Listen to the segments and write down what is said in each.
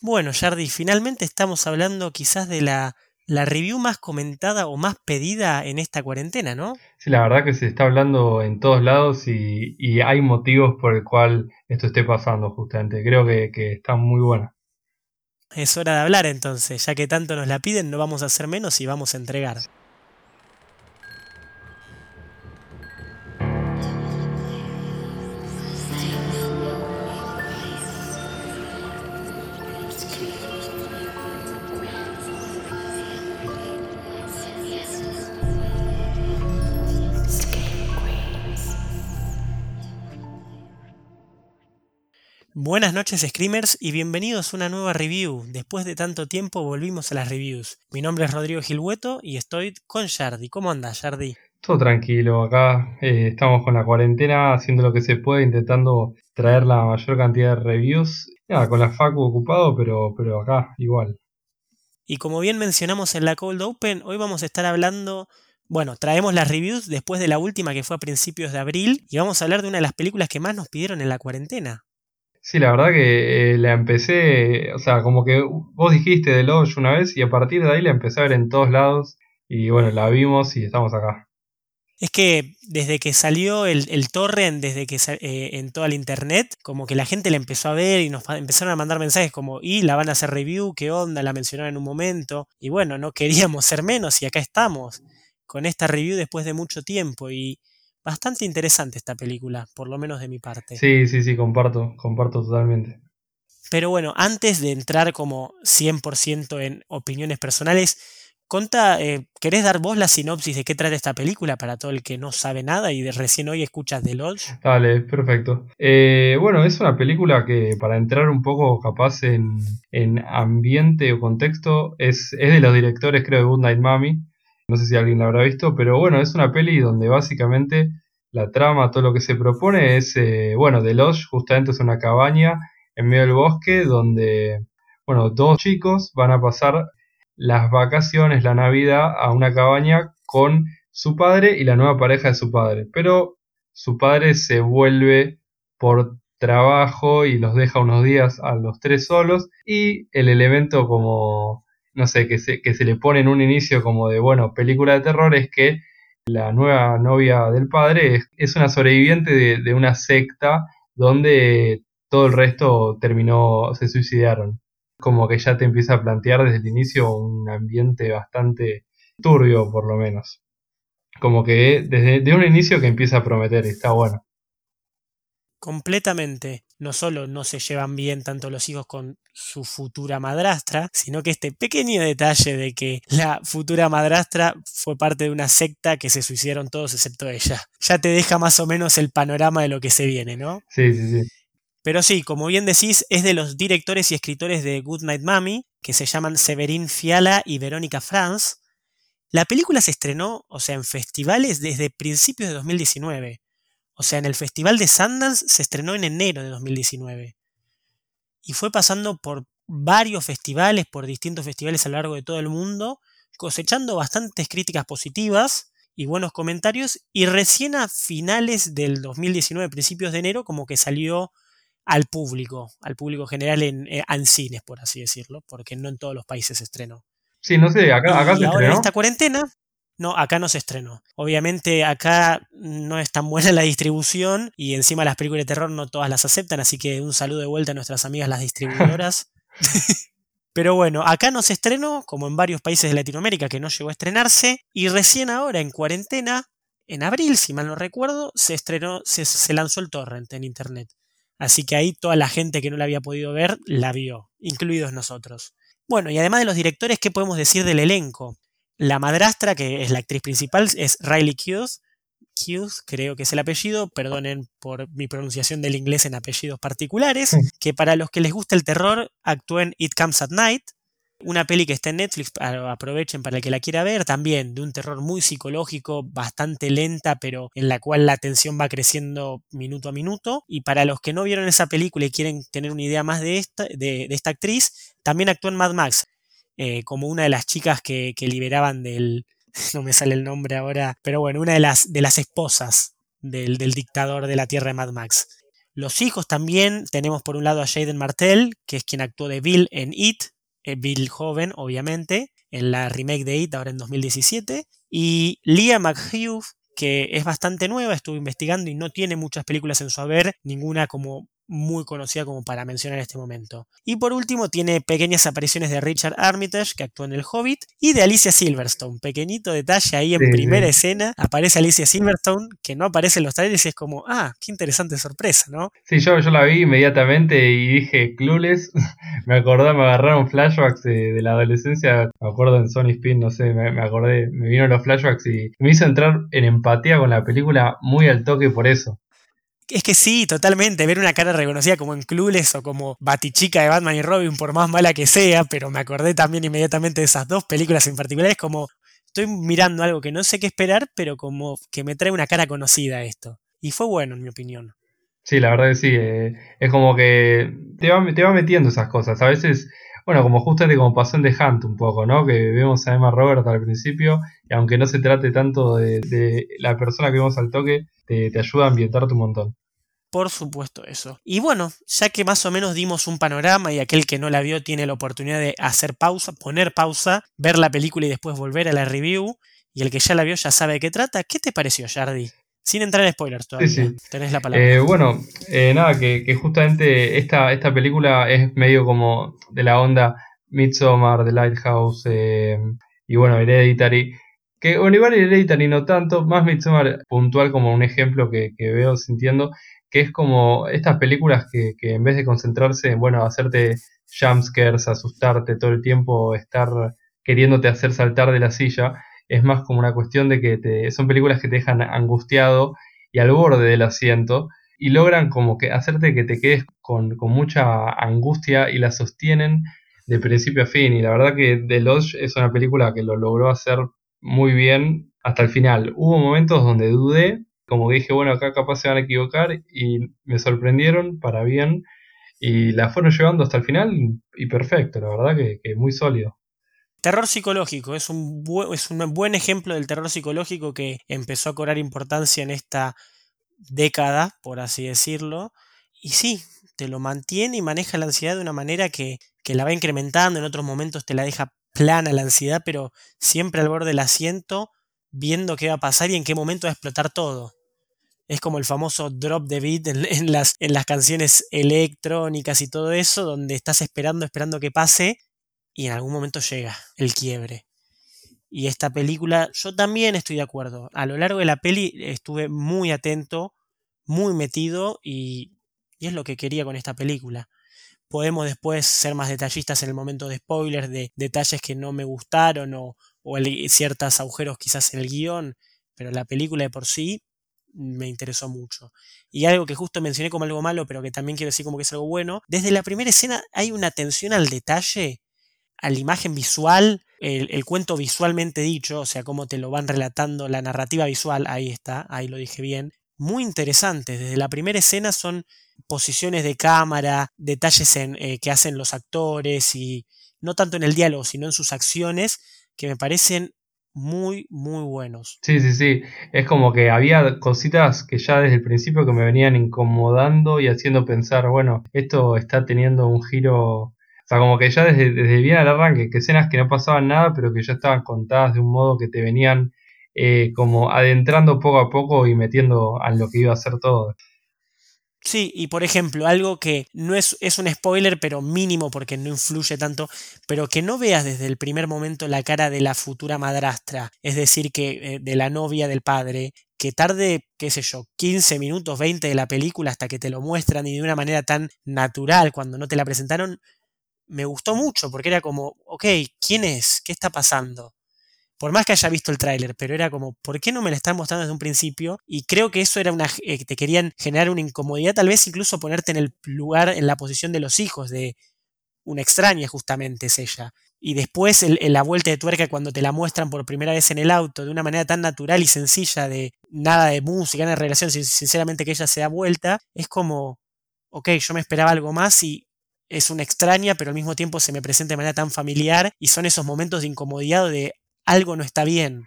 Bueno, Jardi, finalmente estamos hablando quizás de la, la review más comentada o más pedida en esta cuarentena, ¿no? Sí, la verdad que se está hablando en todos lados y, y hay motivos por el cual esto esté pasando justamente. Creo que, que está muy buena. Es hora de hablar entonces, ya que tanto nos la piden, no vamos a hacer menos y vamos a entregar. Buenas noches Screamers y bienvenidos a una nueva review. Después de tanto tiempo volvimos a las reviews. Mi nombre es Rodrigo Gilhueto y estoy con Yardi. ¿Cómo andas, Yardi? Todo tranquilo, acá eh, estamos con la cuarentena haciendo lo que se puede, intentando traer la mayor cantidad de reviews. Ya, con la Facu ocupado, pero, pero acá igual. Y como bien mencionamos en la Cold Open, hoy vamos a estar hablando bueno, traemos las reviews después de la última que fue a principios de abril y vamos a hablar de una de las películas que más nos pidieron en la cuarentena. Sí, la verdad que eh, la empecé, o sea, como que vos dijiste de Lodge una vez y a partir de ahí la empecé a ver en todos lados y bueno, la vimos y estamos acá. Es que desde que salió el, el torrent, desde que eh, en toda la internet, como que la gente la empezó a ver y nos empezaron a mandar mensajes como, y la van a hacer review, qué onda, la mencionaron en un momento. Y bueno, no queríamos ser menos y acá estamos, con esta review después de mucho tiempo. Y bastante interesante esta película, por lo menos de mi parte. Sí, sí, sí, comparto, comparto totalmente. Pero bueno, antes de entrar como 100% en opiniones personales, Conta, eh, ¿querés dar vos la sinopsis de qué trata esta película para todo el que no sabe nada y de recién hoy escuchas de Lodge? Dale, perfecto. Eh, bueno, es una película que para entrar un poco capaz en, en ambiente o contexto es, es de los directores creo de Good Night Mommy no sé si alguien la habrá visto, pero bueno, es una peli donde básicamente la trama, todo lo que se propone es, eh, bueno, The Lodge justamente es una cabaña en medio del bosque donde, bueno, dos chicos van a pasar las vacaciones, la Navidad, a una cabaña con su padre y la nueva pareja de su padre. Pero su padre se vuelve por trabajo y los deja unos días a los tres solos y el elemento como no sé, que se, que se le pone en un inicio como de, bueno, película de terror, es que la nueva novia del padre es, una sobreviviente de, una secta donde todo el resto terminó, se suicidaron. Como que ya te empieza a plantear desde el inicio un ambiente bastante turbio, por lo menos. Como que desde de un inicio que empieza a prometer, está bueno completamente. No solo no se llevan bien tanto los hijos con su futura madrastra, sino que este pequeño detalle de que la futura madrastra fue parte de una secta que se suicidaron todos excepto ella. Ya te deja más o menos el panorama de lo que se viene, ¿no? Sí, sí, sí. Pero sí, como bien decís, es de los directores y escritores de Good Night Mommy, que se llaman Severin Fiala y Verónica Franz. La película se estrenó, o sea, en festivales desde principios de 2019. O sea, en el Festival de Sundance se estrenó en enero de 2019. Y fue pasando por varios festivales, por distintos festivales a lo largo de todo el mundo, cosechando bastantes críticas positivas y buenos comentarios. Y recién a finales del 2019, principios de enero, como que salió al público, al público general en, eh, en cines, por así decirlo, porque no en todos los países se estrenó. Sí, no sé, acá, acá y ahora en esta cuarentena, no, acá no se estrenó. Obviamente acá no es tan buena la distribución y encima las películas de terror no todas las aceptan, así que un saludo de vuelta a nuestras amigas las distribuidoras. Pero bueno, acá no se estrenó, como en varios países de Latinoamérica que no llegó a estrenarse, y recién ahora en cuarentena, en abril, si mal no recuerdo, se estrenó, se, se lanzó el torrent en internet. Así que ahí toda la gente que no la había podido ver la vio, incluidos nosotros. Bueno, y además de los directores, ¿qué podemos decir del elenco? La madrastra, que es la actriz principal, es Riley Hughes. Hughes, creo que es el apellido, perdonen por mi pronunciación del inglés en apellidos particulares, que para los que les gusta el terror, actúa en It Comes at Night, una peli que está en Netflix, aprovechen para el que la quiera ver, también de un terror muy psicológico, bastante lenta, pero en la cual la tensión va creciendo minuto a minuto. Y para los que no vieron esa película y quieren tener una idea más de esta, de, de esta actriz, también actúa en Mad Max. Eh, como una de las chicas que, liberaban del, no me sale el nombre ahora, pero bueno, una de las, de las esposas del, dictador de la tierra de Mad Max. Los hijos también tenemos por un lado a Jaden Martell, que es quien actuó de Bill en It, eh, Bill joven, obviamente, en la remake de It ahora en 2017, y Leah McHugh, que es bastante nueva, estuve investigando y no tiene muchas películas en su haber, ninguna como muy conocida como para mencionar en este momento. Y por último tiene pequeñas apariciones de Richard Armitage, que actuó en El Hobbit, y de Alicia Silverstone. Pequeñito detalle ahí en primera escena, aparece Alicia Silverstone, que no aparece en los trailers y es como, ah, qué interesante sorpresa, ¿no? Sí, yo, yo la vi inmediatamente y dije, Clueless, me acordé, me agarraron flashbacks de, la adolescencia, me acuerdo en Sony Spin, no sé, me, me acordé, me vino los flashbacks y me hizo entrar en empatía con la película muy al toque por eso. Es que sí, totalmente. Ver una cara reconocida como en Clueless o como Batichica de Batman y Robin, por más mala que sea, pero me acordé también inmediatamente de esas dos películas en particular. Es como estoy mirando algo que no sé qué esperar, pero como que me trae una cara conocida esto. Y fue bueno, en mi opinión. Sí, la verdad que sí. Eh, es como que te va, te va metiendo esas cosas. A veces, bueno, como justamente como pasó en The Hunt un poco, ¿no? Que vemos a Emma Robert al principio, y aunque no se trate tanto de, la persona que vemos al toque, te, te ayuda a ambientarte un montón. Por supuesto eso. Y bueno, ya que más o menos dimos un panorama y aquel que no la vio tiene la oportunidad de hacer pausa, poner pausa, ver la película y después volver a la review, y el que ya la vio ya sabe de qué trata, ¿qué te pareció, Jardi? Sin entrar en spoilers todavía. Sí, sí. Tenés la palabra. Eh, bueno, eh, nada, que, justamente esta, esta película es medio como de la onda Midsommar, The Lighthouse eh, y bueno, Hereditary. Que bueno, igual Hereditary no tanto, más Midsommar puntual como un ejemplo que, que veo sintiendo que es como estas películas que, en vez de concentrarse en, bueno, hacerte jumpscares, asustarte todo el tiempo, estar queriéndote hacer saltar de la silla, es más como una cuestión de que te, son películas que te dejan angustiado y al borde del asiento y logran como que hacerte que te quedes con, con mucha angustia y la sostienen de principio a fin. Y la verdad que The Lodge es una película que lo logró hacer muy bien hasta el final. Hubo momentos donde dudé, como dije, bueno, acá capaz se van a equivocar y me sorprendieron para bien y la fueron llevando hasta el final y perfecto, la verdad que, muy sólido. Terror psicológico es un, es un buen ejemplo del terror psicológico que empezó a cobrar importancia en esta década, por así decirlo. Y sí, te lo mantiene y maneja la ansiedad de una manera que, que la va incrementando, en otros momentos te la deja plana la ansiedad, pero siempre al borde del asiento viendo qué va a pasar y en qué momento va a explotar todo. Es como el famoso drop the beat en, las, en las canciones electrónicas y todo eso, donde estás esperando, esperando que pase y en algún momento llega el quiebre. Y esta película, yo también estoy de acuerdo. A lo largo de la peli estuve muy atento, muy metido y, y es lo que quería con esta película. Podemos después ser más detallistas en el momento de spoilers, de detalles que no me gustaron o, o ciertos agujeros quizás en el guion, pero la película de por sí me interesó mucho. Y algo que justo mencioné como algo malo, pero que también quiero decir como que es algo bueno, desde la primera escena hay una atención al detalle, a la imagen visual, el, cuento visualmente dicho, o sea, cómo te lo van relatando, la narrativa visual, ahí está, ahí lo dije bien, muy interesante. Desde la primera escena son posiciones de cámara, detalles en, eh, que hacen los actores y no tanto en el diálogo, sino en sus acciones, que me parecen muy, muy buenos. Sí, sí, sí. Es como que había cositas que ya desde el principio que me venían incomodando y haciendo pensar, bueno, esto está teniendo un giro. O sea, como que ya desde, desde bien al arranque, que escenas que no pasaban nada, pero que ya estaban contadas de un modo que te venían eh, como adentrando poco a poco y metiendo a lo que iba a ser todo. Sí, y por ejemplo, algo que no es, es, un spoiler, pero mínimo porque no influye tanto, pero que no veas desde el primer momento la cara de la futura madrastra, es decir, que eh, de la novia del padre, que tarde, qué sé yo, 15 minutos, 20 de la película hasta que te lo muestran y de una manera tan natural cuando no te la presentaron, me gustó mucho porque era como, ok, ¿quién es? ¿Qué está pasando? por más que haya visto el tráiler, pero era como, ¿por qué no me la están mostrando desde un principio? Y creo que eso era una, eh, te querían generar una incomodidad, tal vez incluso ponerte en el lugar, en la posición de los hijos, de una extraña justamente es ella. Y después la vuelta de tuerca cuando te la muestran por primera vez en el auto, de una manera tan natural y sencilla, de nada de música, nada de relación, sinceramente que ella se da vuelta, es como, ok, yo me esperaba algo más y es una extraña, pero al mismo tiempo se me presenta de manera tan familiar y son esos momentos de incomodidad de algo no está bien.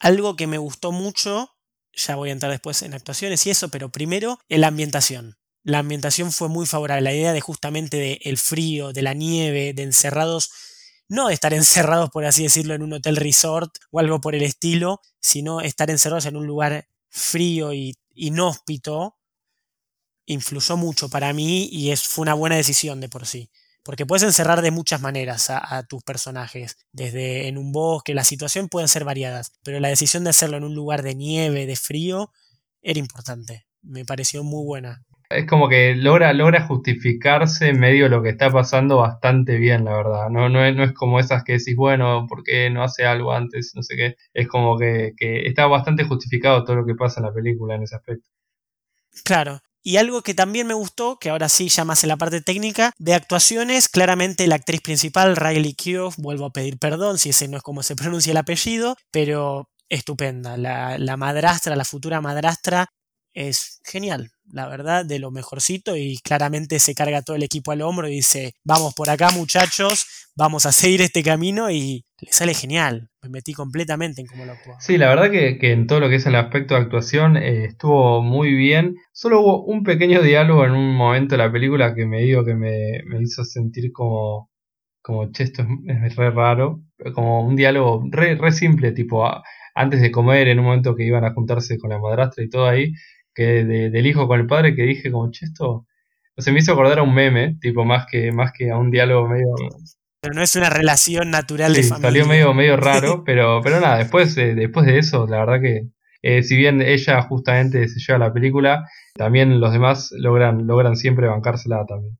Algo que me gustó mucho Ya voy a entrar después en actuaciones y eso, pero primero en la ambientación. La ambientación fue muy favorable. La idea de justamente de el frío, de la nieve, de encerrados, no de estar encerrados, por así decirlo, en un hotel resort o algo por el estilo, sino estar encerrados en un lugar frío y inhóspito, influyó mucho para mí y es, fue una buena decisión de por sí. Porque puedes encerrar de muchas maneras a, tus personajes, desde en un bosque, la situación pueden ser variadas, pero la decisión de hacerlo en un lugar de nieve, de frío, era importante. Me pareció muy buena. Es como que logra, logra justificarse en medio de lo que está pasando bastante bien, la verdad. No, no, es, no es como esas que decís, bueno, ¿por qué no hace algo antes? No sé qué. Es como que, que está bastante justificado todo lo que pasa en la película en ese aspecto. Claro, y algo que también me gustó, que ahora sí ya más en la parte técnica, de actuaciones, claramente la actriz principal, Riley Keough, vuelvo a pedir perdón si ese no es como se pronuncia el apellido, pero estupenda. La, la madrastra, la futura madrastra, es genial, la verdad, de lo mejorcito y claramente se carga todo el equipo al hombro y dice, vamos por acá muchachos, vamos a seguir este camino y le sale genial, me metí completamente en cómo lo actuó. Sí, la verdad que, en todo lo que es el aspecto de actuación eh, estuvo muy bien, solo hubo un pequeño diálogo en un momento de la película que me digo que me, hizo sentir como, como, che, esto es, re raro, como un diálogo re, re simple, tipo... antes de comer, en un momento que iban a juntarse con la madrastra y todo ahí, que del hijo con el padre que dije como, che, esto se me hizo acordar a un meme, tipo más que, más que a un diálogo medio... Pero no es una relación natural de familia. Salió medio, medio raro, pero, pero nada, después, después de eso, la verdad que eh, si bien ella justamente se lleva la película, también los demás logran, logran siempre bancársela también.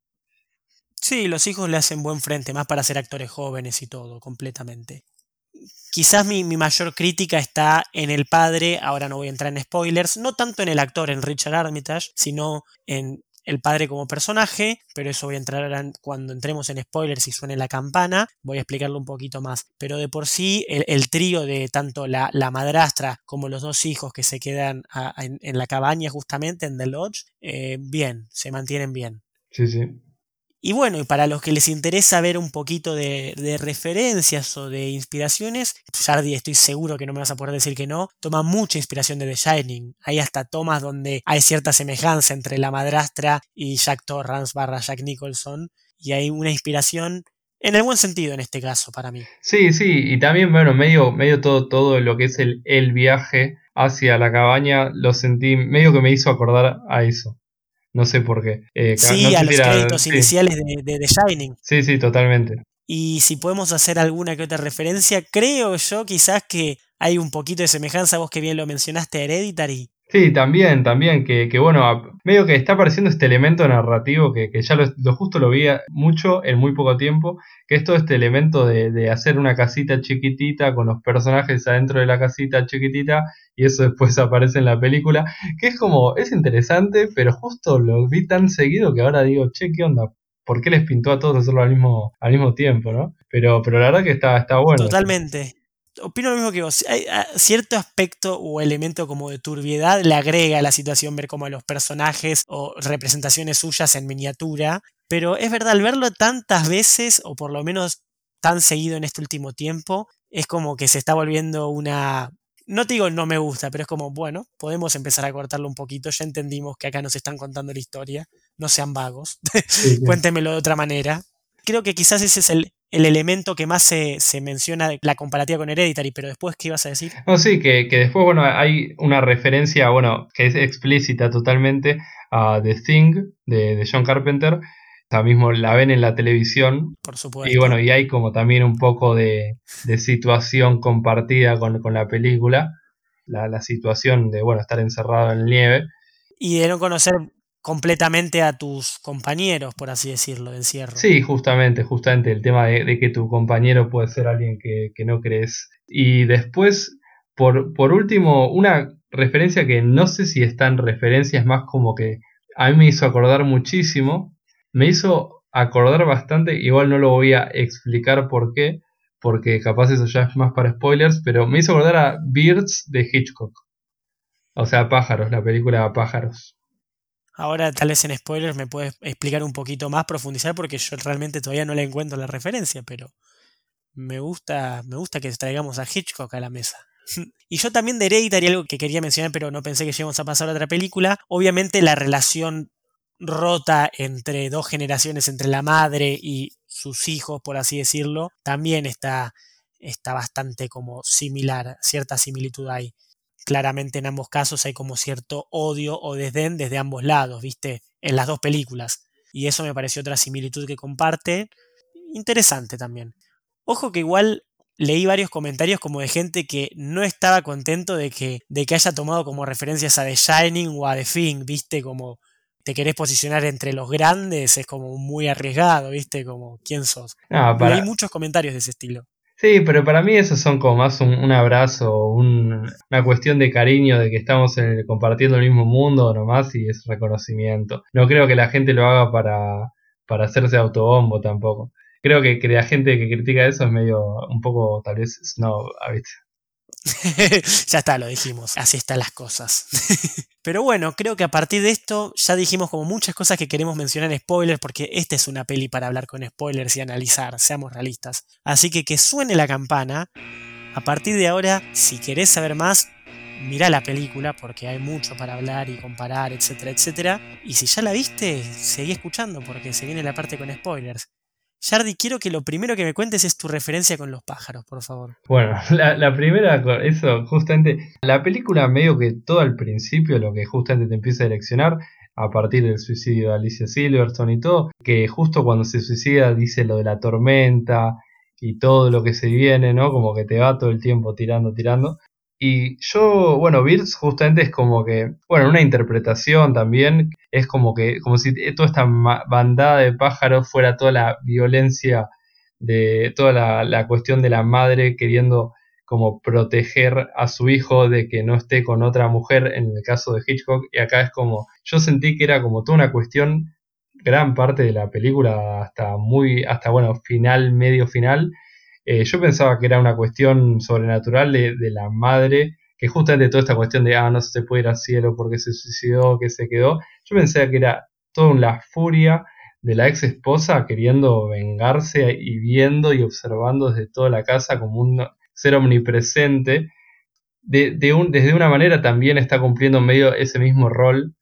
Sí, los hijos le hacen buen frente, más para ser actores jóvenes y todo, completamente. Quizás mi, mayor crítica está en el padre, ahora no voy a entrar en spoilers, no tanto en el actor, en Richard Armitage, sino en el padre como personaje, pero eso voy a entrar cuando entremos en spoilers y suene la campana, voy a explicarlo un poquito más. Pero de por sí, el, trío de tanto la, madrastra como los dos hijos que se quedan en, la cabaña justamente, en The Lodge, eh, bien, se mantienen bien. Sí, sí. Y bueno, y para los que les interesa ver un poquito de, referencias o de inspiraciones, Sardi estoy seguro que no me vas a poder decir que no, toma mucha inspiración de The Shining. Hay hasta tomas donde hay cierta semejanza entre la madrastra y Jack Torrance barra Jack Nicholson, y hay una inspiración en el buen sentido en este caso para mí. Sí, sí, y también, bueno, medio, medio todo, todo lo que es el, el viaje hacia la cabaña, lo sentí, medio que me hizo acordar a eso. No sé por qué. Eh, sí, a los créditos iniciales de, The Shining. Sí, sí, totalmente. Y si podemos hacer alguna que otra referencia, creo yo quizás que hay un poquito de semejanza, vos que bien lo mencionaste, a Hereditary. Sí, también, también, que, que, bueno, medio que está apareciendo este elemento narrativo que, que ya lo, justo lo vi mucho en muy poco tiempo, que es todo este elemento de, de, hacer una casita chiquitita con los personajes adentro de la casita chiquitita y eso después aparece en la película, que es como, es interesante, pero justo lo vi tan seguido que ahora digo, che, ¿qué onda? ¿Por qué les pintó a todos hacerlo al mismo, al mismo tiempo, no? Pero, pero la verdad que está, está bueno. Totalmente opino lo mismo que vos. Hay, ah, cierto aspecto o elemento como de turbiedad le agrega a la situación ver como a los personajes o representaciones suyas en miniatura. Pero es verdad, al verlo tantas veces, o por lo menos tan seguido en este último tiempo, es como que se está volviendo una. No te digo no me gusta, pero es como, bueno, podemos empezar a cortarlo un poquito. Ya entendimos que acá nos están contando la historia. No sean vagos. Cuéntemelo de otra manera. Creo que quizás ese es el, el elemento que más se, se, menciona la comparativa con Hereditary, pero después, ¿qué ibas a decir? No, sí, que, que, después, bueno, hay una referencia, bueno, que es explícita totalmente a The Thing de, de John Carpenter. O mismo la ven en la televisión. Por supuesto. Y bueno, y hay como también un poco de, de situación compartida con, con la película. La, la, situación de, bueno, estar encerrado en nieve. Y de no conocer completamente a tus compañeros, por así decirlo, de encierro. Sí, justamente, justamente el tema de, que tu compañero puede ser alguien que, no crees. Y después, por, por último, una referencia que no sé si está en más como que a mí me hizo acordar muchísimo, me hizo acordar bastante, igual no lo voy a explicar por qué, porque capaz eso ya es más para spoilers, pero me hizo acordar a Birds de Hitchcock. O sea, pájaros, la película Pájaros. Ahora tal vez en spoilers me puedes explicar un poquito más, profundizar, porque yo realmente todavía no le encuentro la referencia, pero me gusta, me gusta que traigamos a Hitchcock a la mesa. Y yo también de Hereditary, algo que quería mencionar, pero no pensé que lleguemos a pasar a otra película. Obviamente la relación rota entre dos generaciones, entre la madre y sus hijos, por así decirlo, también está, está bastante como similar, cierta similitud hay. Claramente en ambos casos hay como cierto odio o desdén desde ambos lados, ¿viste? En las dos películas. Y eso me pareció otra similitud que comparte. Interesante también. Ojo que igual leí varios comentarios como de gente que no estaba contento de que, de que haya tomado como referencias a The Shining o a The Thing, ¿viste? Como te querés posicionar entre los grandes, es como muy arriesgado, ¿viste? Como, ¿quién sos? Leí muchos comentarios de ese estilo. Sí, pero para mí esos son como más un, abrazo, una cuestión de cariño, de que estamos compartiendo el mismo mundo nomás y es reconocimiento. No creo que la gente lo haga para, para hacerse autobombo tampoco. Creo que, que, la gente que critica eso es medio un poco tal vez snob, ¿viste? ya está, lo dijimos. Así están las cosas. Pero bueno, creo que a partir de esto ya dijimos como muchas cosas que queremos mencionar en spoilers, porque esta es una peli para hablar con spoilers y analizar, seamos realistas. Así que que suene la campana. A partir de ahora, si querés saber más, mira la película porque hay mucho para hablar y comparar, etcétera, etcétera. Y si ya la viste, seguí escuchando porque se viene la parte con spoilers. Yardi, quiero que lo primero que me cuentes es tu referencia con los pájaros, por favor. Bueno, la, primera, eso, justamente, la película medio que todo al principio, lo que justamente te empieza a eleccionar, a partir del suicidio de Alicia Silverstone y todo, que justo cuando se suicida dice lo de la tormenta y todo lo que se viene, ¿no? Como que te va todo el tiempo tirando, tirando. Y yo, bueno, Birds justamente es como que, bueno, una interpretación también, es como que, como si toda esta bandada de pájaros fuera toda la violencia de toda la, la, cuestión de la madre queriendo como proteger a su hijo de que no esté con otra mujer en el caso de Hitchcock. Y acá es como yo sentí que era como toda una cuestión gran parte de la película hasta muy hasta bueno final medio final. Eh, yo pensaba que era una cuestión sobrenatural de, la madre, que justamente toda esta cuestión de, ah, no se puede ir al cielo porque se suicidó, que se quedó, yo pensaba que era toda la furia de la ex esposa queriendo vengarse y viendo y observando desde toda la casa como un ser omnipresente. De, desde una manera también está cumpliendo medio ese mismo rol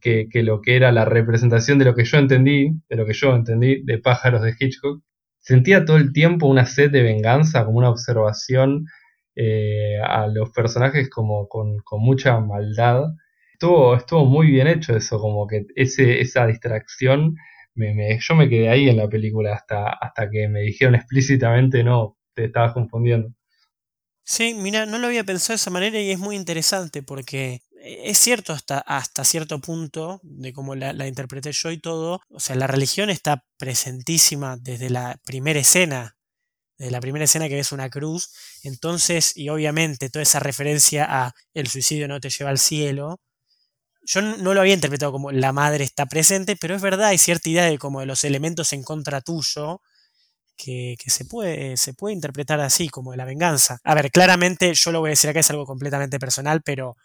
que, que, lo que era la representación de lo que yo entendí, de lo que yo entendí de pájaros de Hitchcock, sentía todo el tiempo una sed de venganza, como una observación eh, a los personajes como con, mucha maldad. Estuvo, estuvo muy bien hecho eso, como que ese, esa distracción, me, yo me quedé ahí en la película hasta, hasta que me dijeron explícitamente no, te estabas confundiendo. Sí, mira, no lo había pensado de esa manera y es muy interesante porque es cierto hasta, hasta cierto punto de cómo la, la, interpreté yo y todo. O sea, la religión está presentísima desde la primera escena. Desde la primera escena que ves una cruz. Entonces, y obviamente toda esa referencia a el suicidio no te lleva al cielo. Yo no lo había interpretado como la madre está presente, pero es verdad, hay cierta idea de como de los elementos en contra tuyo. Que, que, se, puede, se puede interpretar así, como de la venganza. A ver, claramente yo lo voy a decir acá, es algo completamente personal, pero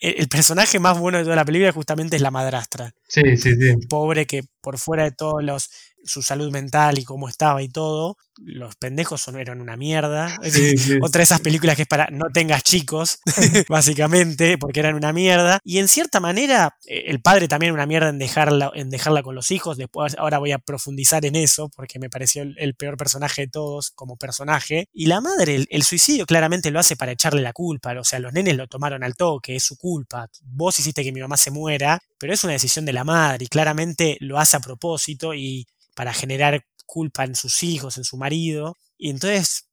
el personaje más bueno de toda la película justamente es la madrastra. Sí, sí, sí. Pobre que por fuera de todos los su salud mental y cómo estaba y todo, los pendejos son, eran una mierda. Otra de esas películas que es para no tengas chicos, básicamente, porque eran una mierda. Y en cierta manera, eh, el padre también una mierda en dejarla, en dejarla con los hijos. Después, ahora voy a profundizar en eso, porque me pareció el, peor personaje de todos como personaje. Y la madre, el, suicidio claramente lo hace para echarle la culpa. O sea, los nenes lo tomaron al toque, es su culpa. Vos hiciste que mi mamá se muera, pero es una decisión de la madre y claramente lo hace a propósito y para generar culpa en sus hijos, en su marido. Y entonces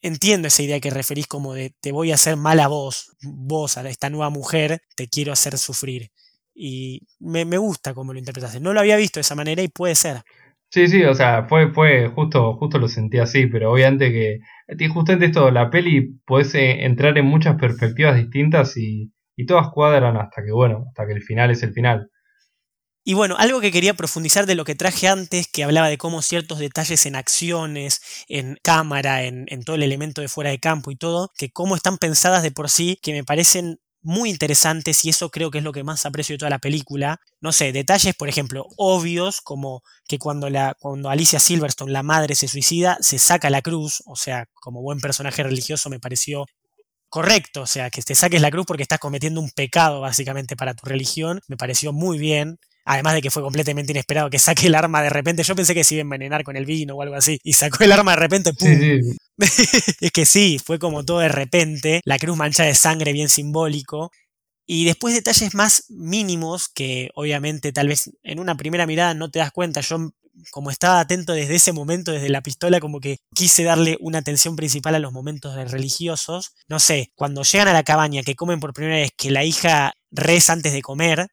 entiendo esa idea que referís como de te voy a hacer mal a vos, vos, a esta nueva mujer, te quiero hacer sufrir. Y me, gusta cómo lo interpretaste. No lo había visto de esa manera y puede ser. Sí, sí, o sea, fue, fue justo, justo lo sentí así, pero obviamente que justamente esto, la peli eh, entrar en muchas perspectivas distintas y, y todas cuadran hasta que, bueno, hasta que el final es el final. Y bueno, algo que quería profundizar de lo que traje antes, que hablaba de cómo ciertos detalles en acciones, en cámara, en, todo el elemento de fuera de campo y todo, que cómo están pensadas de por sí, que me parecen muy interesantes y eso creo que es lo que más aprecio de toda la película. No sé, detalles, por ejemplo, obvios, como que cuando, la, cuando Alicia Silverstone, la madre, se suicida, se saca la cruz, o sea, como buen personaje religioso me pareció correcto, o sea, que te saques la cruz porque estás cometiendo un pecado básicamente para tu religión, me pareció muy bien. Además de que fue completamente inesperado que saque el arma de repente. Yo pensé que se iba a envenenar con el vino o algo así. Y sacó el arma de repente. ¡pum! es que sí, fue como todo de repente. La cruz mancha de sangre bien simbólico. Y después detalles más mínimos que obviamente tal vez en una primera mirada no te das cuenta. Yo como estaba atento desde ese momento, desde la pistola, como que quise darle una atención principal a los momentos religiosos. No sé, cuando llegan a la cabaña, que comen por primera vez, que la hija reza antes de comer,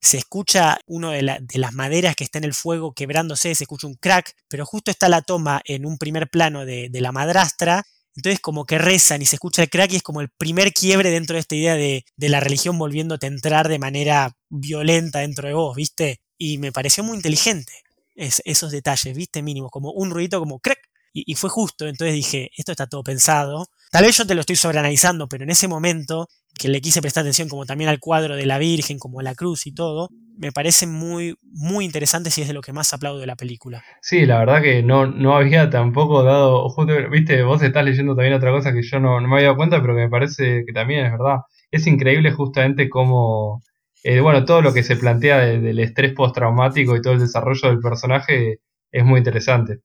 se escucha uno de, las maderas que está en el fuego quebrándose, se escucha un crack, pero justo está la toma en un primer plano de, la madrastra, entonces como que rezan y se escucha el crack y es como el primer quiebre dentro de esta idea de, de la religión volviéndote a entrar de manera violenta dentro de vos, ¿viste? Y me pareció muy inteligente esos detalles, ¿viste? Mínimos, como un ruido como crack. Y, fue justo, entonces dije, esto está todo pensado. Tal vez yo te lo estoy sobreanalizando, pero en ese momento que le quise prestar atención como también al cuadro de la Virgen, como la cruz y todo, me parece muy, muy interesante y es de lo que más aplaudo de la película. Sí, la verdad que no, no había tampoco dado, viste, vos estás leyendo también otra cosa que yo no, me había dado cuenta, pero que me parece que también es verdad. Es increíble justamente cómo eh, bueno, todo lo que se plantea del estrés postraumático y todo el desarrollo del personaje es muy interesante.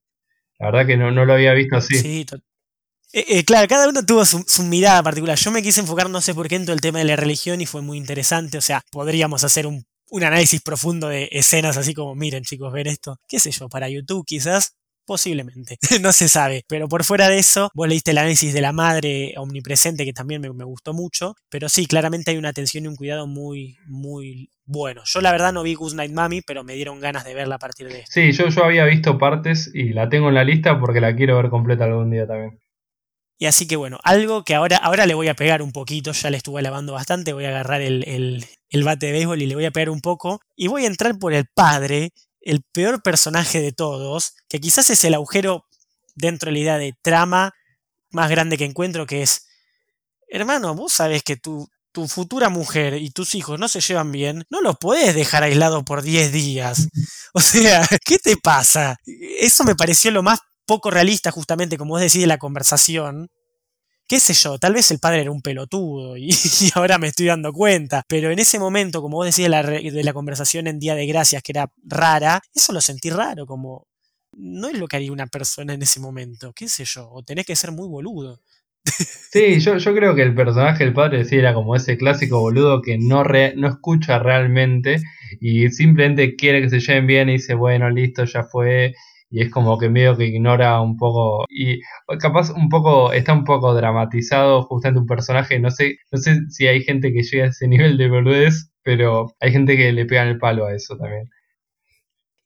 La verdad que no, lo había visto así. Sí, eh, eh, claro, cada uno tuvo su, mirada particular. Yo me quise enfocar, no sé por qué, en todo el tema de la religión y fue muy interesante. O sea, podríamos hacer un, un análisis profundo de escenas así como, miren chicos, ver esto, qué sé yo, para YouTube quizás, Posiblemente, no se sabe. Pero por fuera de eso, vos leíste el análisis de la madre omnipresente, que también me, gustó mucho. Pero sí, claramente hay una atención y un cuidado muy, muy bueno. Yo la verdad no vi Good Night Mami, pero me dieron ganas de verla a partir de esto. Sí, yo, yo había visto partes y la tengo en la lista porque la quiero ver completa algún día también. Y así que bueno, algo que ahora, ahora le voy a pegar un poquito, ya le estuve lavando bastante, voy a agarrar el, el, el bate de béisbol y le voy a pegar un poco. Y voy a entrar por el padre, el peor personaje de todos, que quizás es el agujero dentro de la idea de trama más grande que encuentro, que es, hermano, vos sabés que tu, tu futura mujer y tus hijos no se llevan bien, no los podés dejar aislados por 10 días. O sea, ¿qué te pasa? Eso me pareció lo más poco realista, justamente, como vos decís, de la conversación, qué sé yo, tal vez el padre era un pelotudo y, ahora me estoy dando cuenta, pero en ese momento, como vos decías de la, conversación en Día de Gracias, que era rara, eso lo sentí raro, como no es lo que haría una persona en ese momento, qué sé yo, o tenés que ser muy boludo. Sí, yo, yo creo que el personaje del padre sí era como ese clásico boludo que no, no escucha realmente y simplemente quiere que se lleven bien y dice, bueno, listo, ya fue, y es como que medio que ignora un poco y capaz un poco está un poco dramatizado justamente un personaje no sé no sé si hay gente que llega a ese nivel de boludez pero hay gente que le pega el palo a eso también.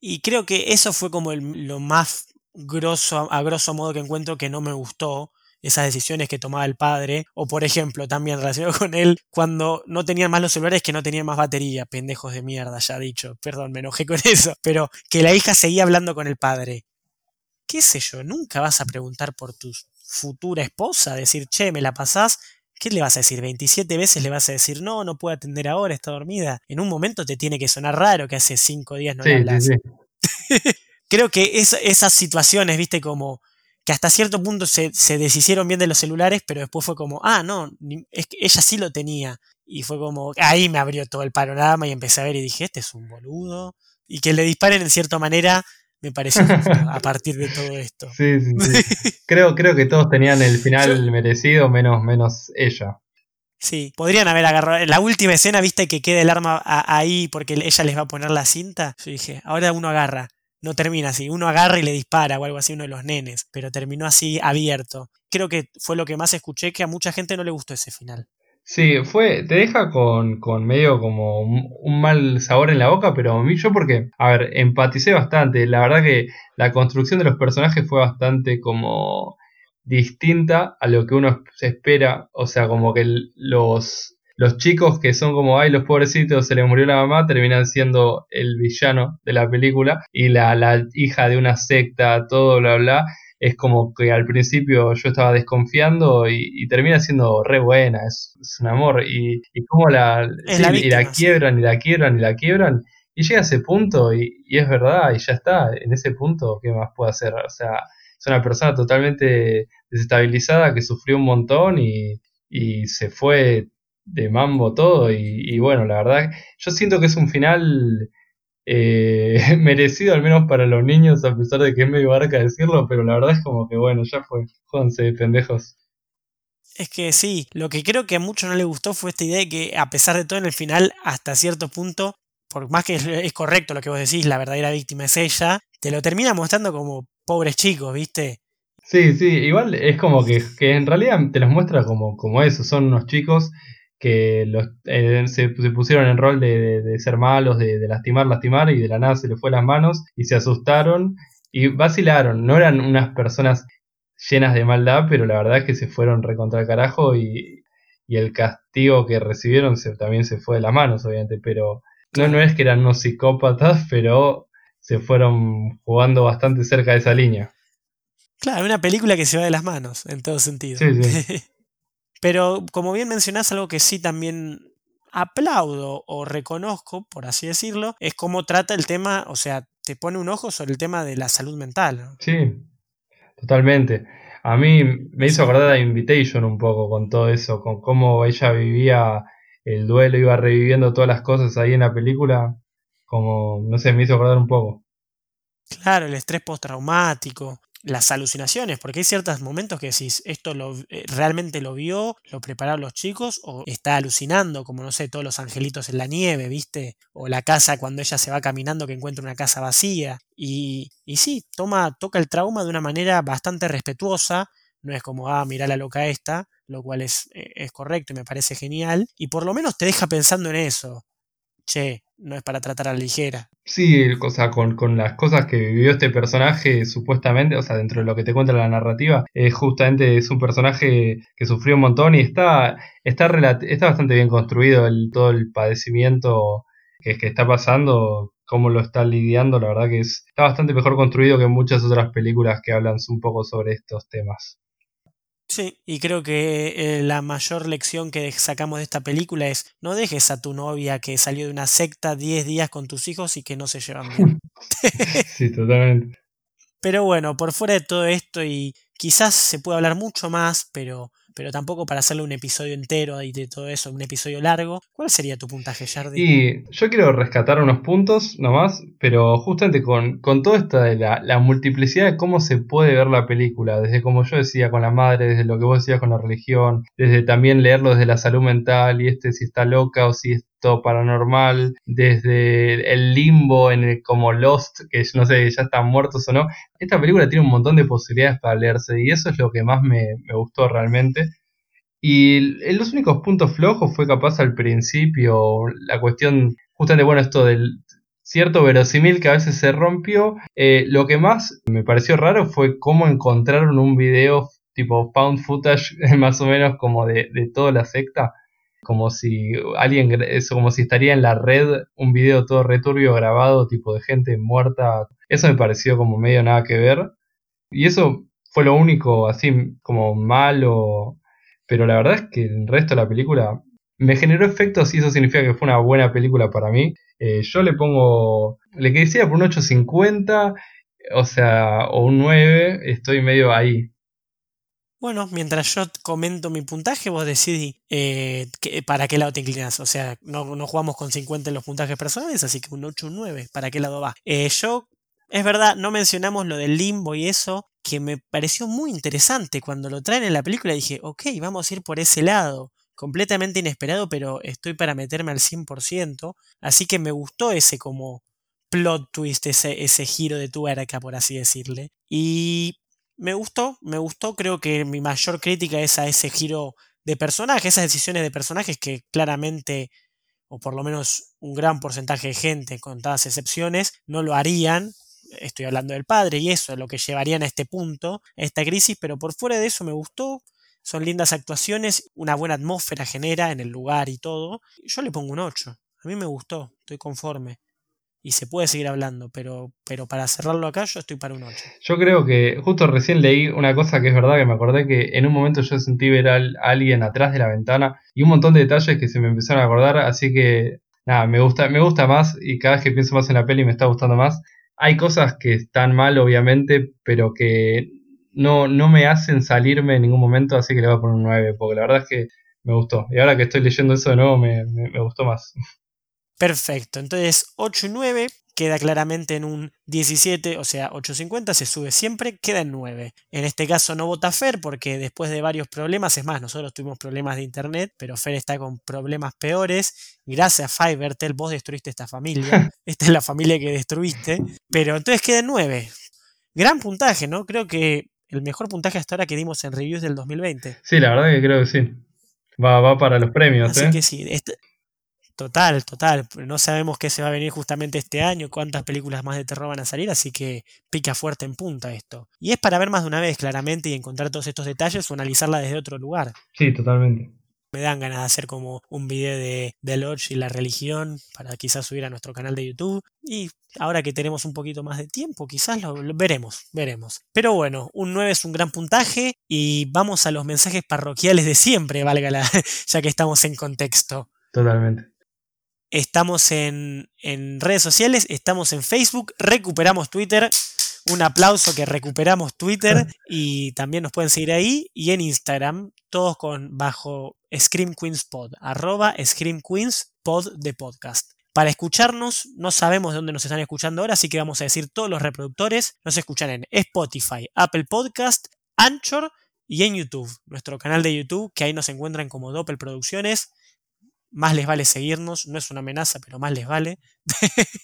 Y creo que eso fue como lo más grosso a grosso modo que encuentro que no me gustó esas decisiones que tomaba el padre, o por ejemplo, también relacionado con él, cuando no tenían más los celulares que no tenían más batería, pendejos de mierda, ya dicho, perdón, me enojé con eso, pero que la hija seguía hablando con el padre. ¿Qué sé yo? Nunca vas a preguntar por tu futura esposa, decir, che, me la pasás, ¿Qué le vas a decir? ¿27 veces le vas a decir no, no puedo atender ahora, está dormida? En un momento te tiene que sonar raro que hace 5 días no le hablas. Creo que esas situaciones, viste, como que hasta cierto punto se, deshicieron bien de los celulares, pero después fue como, ah, no, es que ella sí lo tenía. Y fue como, ahí me abrió todo el panorama y empecé a ver y dije, este es un boludo. Y que le disparen en cierta manera me parece justo a partir de todo esto. Sí, sí, sí. creo, creo que todos tenían el final merecido, menos, menos ella. Sí, podrían haber agarrado. En la última escena, viste que queda el arma ahí porque ella les va a poner la cinta. Yo dije, ahora uno agarra no termina así. Uno agarra y le dispara o algo así, uno de los nenes, pero terminó así abierto. Creo que fue lo que más escuché, que a mucha gente no le gustó ese final. Sí, fue, te deja con, con medio como un, mal sabor en la boca, pero a mí yo porque, a ver, empaticé bastante. La verdad que la construcción de los personajes fue bastante como distinta a lo que uno se espera. O sea, como que los, los chicos que son como, ay, los pobrecitos, se les murió la mamá, terminan siendo el villano de la película y la, la hija de una secta, todo, bla, bla. Es como que al principio yo estaba desconfiando y, termina siendo re buena, es, un amor. Y, y como la, y la quiebran y la quiebran y la quiebran. Y llega a ese punto y, y, es verdad, y ya está, en ese punto, ¿qué más puede hacer? O sea, es una persona totalmente desestabilizada que sufrió un montón y, y se fue de mambo todo y, bueno, la verdad, yo siento que es un final eh, merecido al menos para los niños, a pesar de que es medio barca decirlo, pero la verdad es como que bueno, ya fue, jódanse, pendejos. Es que sí, lo que creo que a muchos no les gustó fue esta idea de que a pesar de todo en el final, hasta cierto punto, por más que es correcto lo que vos decís, la verdadera víctima es ella, te lo termina mostrando como pobres chicos, ¿viste? Sí, sí, igual es como que, que en realidad te los muestra como, como eso, son unos chicos que los, eh, se, pusieron en rol de, de, ser malos, de, de, lastimar, lastimar, y de la nada se les fue las manos y se asustaron y vacilaron. No eran unas personas llenas de maldad, pero la verdad es que se fueron recontra el carajo y, y el castigo que recibieron se, también se fue de las manos, obviamente, pero no, no es que eran unos psicópatas, pero se fueron jugando bastante cerca de esa línea. Claro, una película que se va de las manos, en todo sentido. Sí, sí. Pero como bien mencionás, algo que sí también aplaudo o reconozco, por así decirlo, es cómo trata el tema, o sea, te pone un ojo sobre el tema de la salud mental. Sí, totalmente. A mí me hizo acordar a Invitation un poco con todo eso, con cómo ella vivía el duelo, iba reviviendo todas las cosas ahí en la película, como, no sé, me hizo acordar un poco. Claro, el estrés postraumático, las alucinaciones, porque hay ciertos momentos que decís, esto lo, eh, realmente lo vio, lo prepararon los chicos, o está alucinando, como no sé, todos los angelitos en la nieve, ¿viste? O la casa cuando ella se va caminando que encuentra una casa vacía. Y, y sí, toma, toca el trauma de una manera bastante respetuosa, no es como, ah, mira la loca esta, lo cual es, eh, es correcto y me parece genial, y por lo menos te deja pensando en eso. Che, no es para tratar a la ligera. Sí, o con, con, las cosas que vivió este personaje, supuestamente, o sea, dentro de lo que te cuenta la narrativa, es justamente es un personaje que sufrió un montón y está, está, está bastante bien construido el, todo el padecimiento que, que está pasando, cómo lo está lidiando, la verdad que es, está bastante mejor construido que muchas otras películas que hablan un poco sobre estos temas. Sí, y creo que eh, la mayor lección que sacamos de esta película es no dejes a tu novia que salió de una secta 10 días con tus hijos y que no se llevan bien. sí, totalmente. Pero bueno, por fuera de todo esto y quizás se puede hablar mucho más, pero pero tampoco para hacerle un episodio entero y de todo eso, un episodio largo. ¿Cuál sería tu puntaje, Jardi? Y yo quiero rescatar unos puntos nomás, pero justamente con, con toda esta de la, la, multiplicidad de cómo se puede ver la película, desde como yo decía con la madre, desde lo que vos decías con la religión, desde también leerlo desde la salud mental y este si está loca o si esto paranormal, desde el limbo en el como Lost, que no sé, ya están muertos o no. Esta película tiene un montón de posibilidades para leerse y eso es lo que más me, me gustó realmente. Y los únicos puntos flojos fue capaz al principio, la cuestión, justamente, bueno, esto del cierto verosímil que a veces se rompió. Eh, lo que más me pareció raro fue cómo encontraron un video tipo found footage, más o menos como de, de toda la secta como si alguien, eso como si estaría en la red un video todo returbio grabado, tipo de gente muerta. Eso me pareció como medio nada que ver. Y eso fue lo único así como malo. Pero la verdad es que el resto de la película me generó efectos y eso significa que fue una buena película para mí. Eh, yo le pongo, le quisiera por un 8.50, o sea, o un 9, estoy medio ahí. Bueno, mientras yo comento mi puntaje, vos decidís eh, para qué lado te inclinas. O sea, no, no, jugamos con 50 en los puntajes personales, así que un 8, un 9, ¿para qué lado va? Eh, yo, es verdad, no mencionamos lo del limbo y eso, que me pareció muy interesante. Cuando lo traen en la película dije, ok, vamos a ir por ese lado. Completamente inesperado, pero estoy para meterme al 100%. Así que me gustó ese como plot twist, ese, ese giro de tuerca, por así decirle. Y me gustó, me gustó, creo que mi mayor crítica es a ese giro de personaje, esas decisiones de personajes que claramente, o por lo menos un gran porcentaje de gente, con todas excepciones, no lo harían. Estoy hablando del padre y eso es lo que llevarían a este punto, a esta crisis, pero por fuera de eso me gustó. Son lindas actuaciones, una buena atmósfera genera en el lugar y todo. Yo le pongo un 8. A mí me gustó, estoy conforme y se puede seguir hablando, pero, pero para cerrarlo acá yo estoy para un 8. Yo creo que justo recién leí una cosa que es verdad, que me acordé que en un momento yo sentí ver a alguien atrás de la ventana y un montón de detalles que se me empezaron a acordar, así que nada, me gusta, me gusta más y cada vez que pienso más en la peli me está gustando más. Hay cosas que están mal, obviamente, pero que no, no me hacen salirme en ningún momento, así que le voy a poner un 9, porque la verdad es que me gustó. Y ahora que estoy leyendo eso de nuevo, me, me gustó más. Perfecto, entonces 8 y 9 queda claramente en un 17, o sea, 8.50 se sube siempre, queda en 9. En este caso no vota Fer porque después de varios problemas, es más, nosotros tuvimos problemas de internet, pero Fer está con problemas peores. Gracias Fivertel, vos destruiste esta familia. Esta es la familia que destruiste. Pero entonces queda en 9. Gran puntaje, ¿no? Creo que el mejor puntaje hasta ahora que dimos en reviews del 2020. Sí, la verdad que creo que sí. Va, va para los premios, Así ¿eh? que sí, este, Total, total. No sabemos qué se va a venir justamente este año, cuántas películas más de terror van a salir, así que pica fuerte en punta esto. Y es para ver más de una vez, claramente, y encontrar todos estos detalles o analizarla desde otro lugar. Sí, totalmente. Me dan ganas de hacer como un video de, de Lodge y la religión para quizás subir a nuestro canal de YouTube. Y ahora que tenemos un poquito más de tiempo, quizás lo, lo veremos, veremos. Pero bueno, un 9 es un gran puntaje y vamos a los mensajes parroquiales de siempre, valga la, ya que estamos en contexto. Totalmente. Estamos en, en, redes sociales, estamos en Facebook, recuperamos Twitter. Un aplauso que recuperamos Twitter y también nos pueden seguir ahí y en Instagram, todos con bajo Scream Queens Pod, arroba Scream Queens Pod de podcast. Para escucharnos, no sabemos de dónde nos están escuchando ahora, así que vamos a decir todos los reproductores. Nos escuchan en Spotify, Apple Podcast, Anchor y en YouTube, nuestro canal de YouTube, que ahí nos encuentran como Doppel Producciones más les vale seguirnos, no es una amenaza, pero más les vale.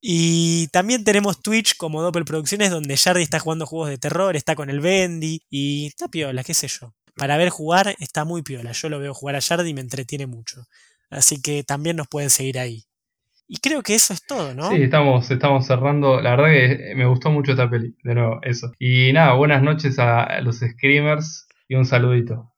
y también tenemos Twitch como Doppel Producciones, donde Jardy está jugando juegos de terror, está con el Bendy y está piola, qué sé yo. Para ver jugar está muy piola, yo lo veo jugar a Jardy y me entretiene mucho. Así que también nos pueden seguir ahí. Y creo que eso es todo, ¿no? Sí, estamos, estamos cerrando. La verdad que me gustó mucho esta peli. De nuevo, eso. Y nada, buenas noches a los screamers y un saludito.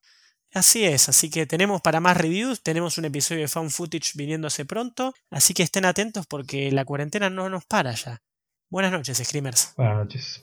Así es, así que tenemos para más reviews, tenemos un episodio de Found Footage viniéndose pronto, así que estén atentos porque la cuarentena no nos para ya. Buenas noches, Screamers. Buenas noches.